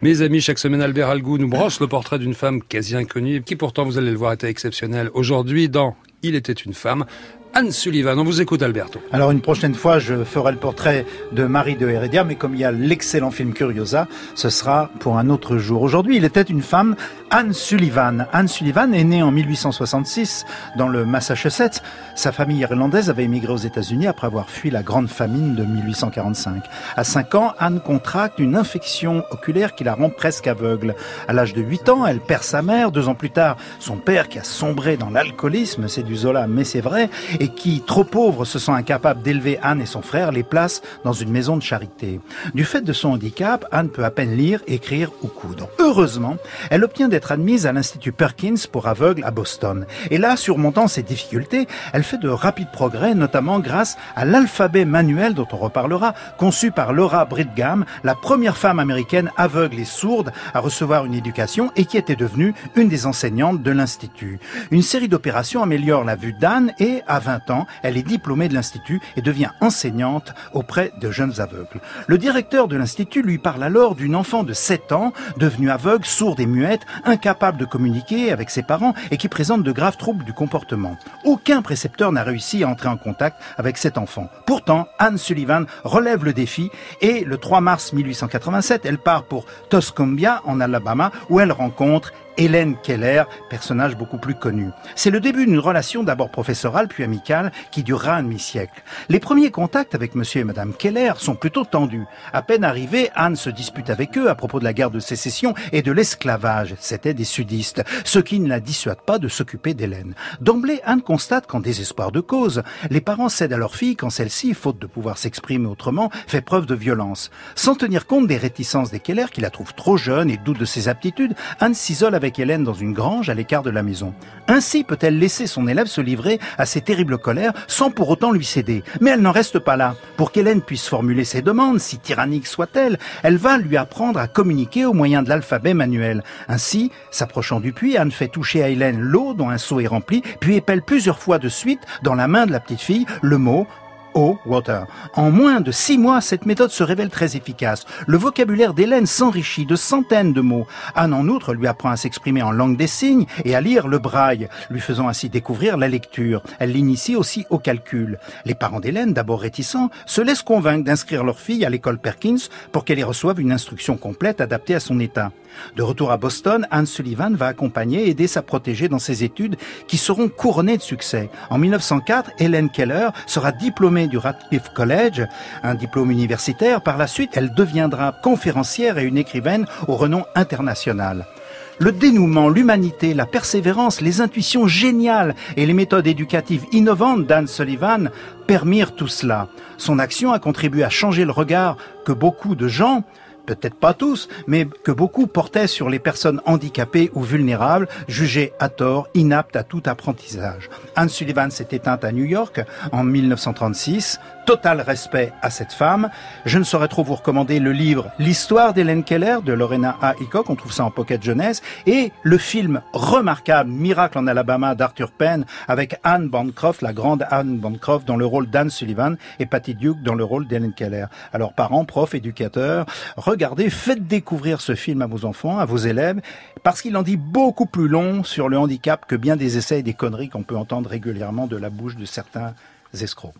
Mes amis, chaque semaine, Albert Algou nous brosse le portrait d'une femme quasi inconnue, qui pourtant, vous allez le voir, était exceptionnelle. Aujourd'hui, dans Il était une femme, Anne Sullivan. On vous écoute, Alberto. Alors, une prochaine fois, je ferai le portrait de Marie de Heredia, mais comme il y a l'excellent film Curiosa, ce sera pour un autre jour. Aujourd'hui, il était une femme, Anne Sullivan. Anne Sullivan est née en 1866 dans le Massachusetts. Sa famille irlandaise avait émigré aux États-Unis après avoir fui la grande famine de 1845. À 5 ans, Anne contracte une infection oculaire qui la rend presque aveugle. À l'âge de 8 ans, elle perd sa mère. Deux ans plus tard, son père qui a sombré dans l'alcoolisme, c'est du Zola, mais c'est vrai, et qui, trop pauvre, se sent incapable d'élever Anne et son frère, les place dans une maison de charité. Du fait de son handicap, Anne peut à peine lire, écrire ou coudre. Heureusement, elle obtient d'être admise à l'Institut Perkins pour aveugles à Boston. Et là, surmontant ses difficultés, elle fait de rapides progrès, notamment grâce à l'alphabet manuel dont on reparlera, conçu par Laura Bridgham, la première femme américaine aveugle et sourde à recevoir une éducation et qui était devenue une des enseignantes de l'Institut. Une série d'opérations améliore la vue d'Anne et, à 20 ans, elle est diplômée de l'Institut et devient enseignante auprès de jeunes aveugles. Le directeur de l'Institut lui parle alors d'une enfant de 7 ans, devenue aveugle, sourde et muette, incapable de communiquer avec ses parents et qui présente de graves troubles du comportement. Aucun précepteur n'a réussi à entrer en contact avec cet enfant. Pourtant, Anne Sullivan relève le défi et le 3 mars 1887, elle part pour Toscumbia en Alabama où elle rencontre Hélène Keller, personnage beaucoup plus connu. C'est le début d'une relation d'abord professorale puis amicale qui durera un demi-siècle. Les premiers contacts avec monsieur et madame Keller sont plutôt tendus. À peine arrivée, Anne se dispute avec eux à propos de la guerre de sécession et de l'esclavage. C'étaient des sudistes, ce qui ne la dissuade pas de s'occuper d'Hélène. D'emblée, Anne constate qu'en désespoir de cause, les parents cèdent à leur fille quand celle-ci, faute de pouvoir s'exprimer autrement, fait preuve de violence. Sans tenir compte des réticences des Keller qui la trouvent trop jeune et doute de ses aptitudes, Anne s'isole avec Hélène dans une grange à l'écart de la maison. Ainsi peut-elle laisser son se livrer à ses terribles colères sans pour autant lui céder. Mais elle n'en reste pas là. Pour qu'Hélène puisse formuler ses demandes, si tyrannique soit-elle, elle va lui apprendre à communiquer au moyen de l'alphabet manuel. Ainsi, s'approchant du puits, Anne fait toucher à Hélène l'eau dont un seau est rempli, puis épelle plusieurs fois de suite dans la main de la petite fille le mot water. En moins de six mois, cette méthode se révèle très efficace. Le vocabulaire d'Hélène s'enrichit de centaines de mots. Anne, en outre, lui apprend à s'exprimer en langue des signes et à lire le braille, lui faisant ainsi découvrir la lecture. Elle l'initie aussi au calcul. Les parents d'Hélène, d'abord réticents, se laissent convaincre d'inscrire leur fille à l'école Perkins pour qu'elle y reçoive une instruction complète adaptée à son état. De retour à Boston, Anne Sullivan va accompagner et aider sa protégée dans ses études qui seront couronnées de succès. En 1904, Helen Keller sera du Radcliffe College, un diplôme universitaire. Par la suite, elle deviendra conférencière et une écrivaine au renom international. Le dénouement, l'humanité, la persévérance, les intuitions géniales et les méthodes éducatives innovantes d'Anne Sullivan permirent tout cela. Son action a contribué à changer le regard que beaucoup de gens, peut-être pas tous, mais que beaucoup portaient sur les personnes handicapées ou vulnérables, jugées à tort, inaptes à tout apprentissage. Anne Sullivan s'est éteinte à New York en 1936. Total respect à cette femme. Je ne saurais trop vous recommander le livre L'histoire d'Hélène Keller de Lorena A. Hickok, on trouve ça en pocket jeunesse, et le film remarquable Miracle en Alabama d'Arthur Penn avec Anne Bancroft, la grande Anne Bancroft dans le rôle d'Anne Sullivan et Patty Duke dans le rôle d'Hélène Keller. Alors parents, profs, éducateurs, regardez, faites découvrir ce film à vos enfants, à vos élèves, parce qu'il en dit beaucoup plus long sur le handicap que bien des essais et des conneries qu'on peut entendre régulièrement de la bouche de certains escrocs.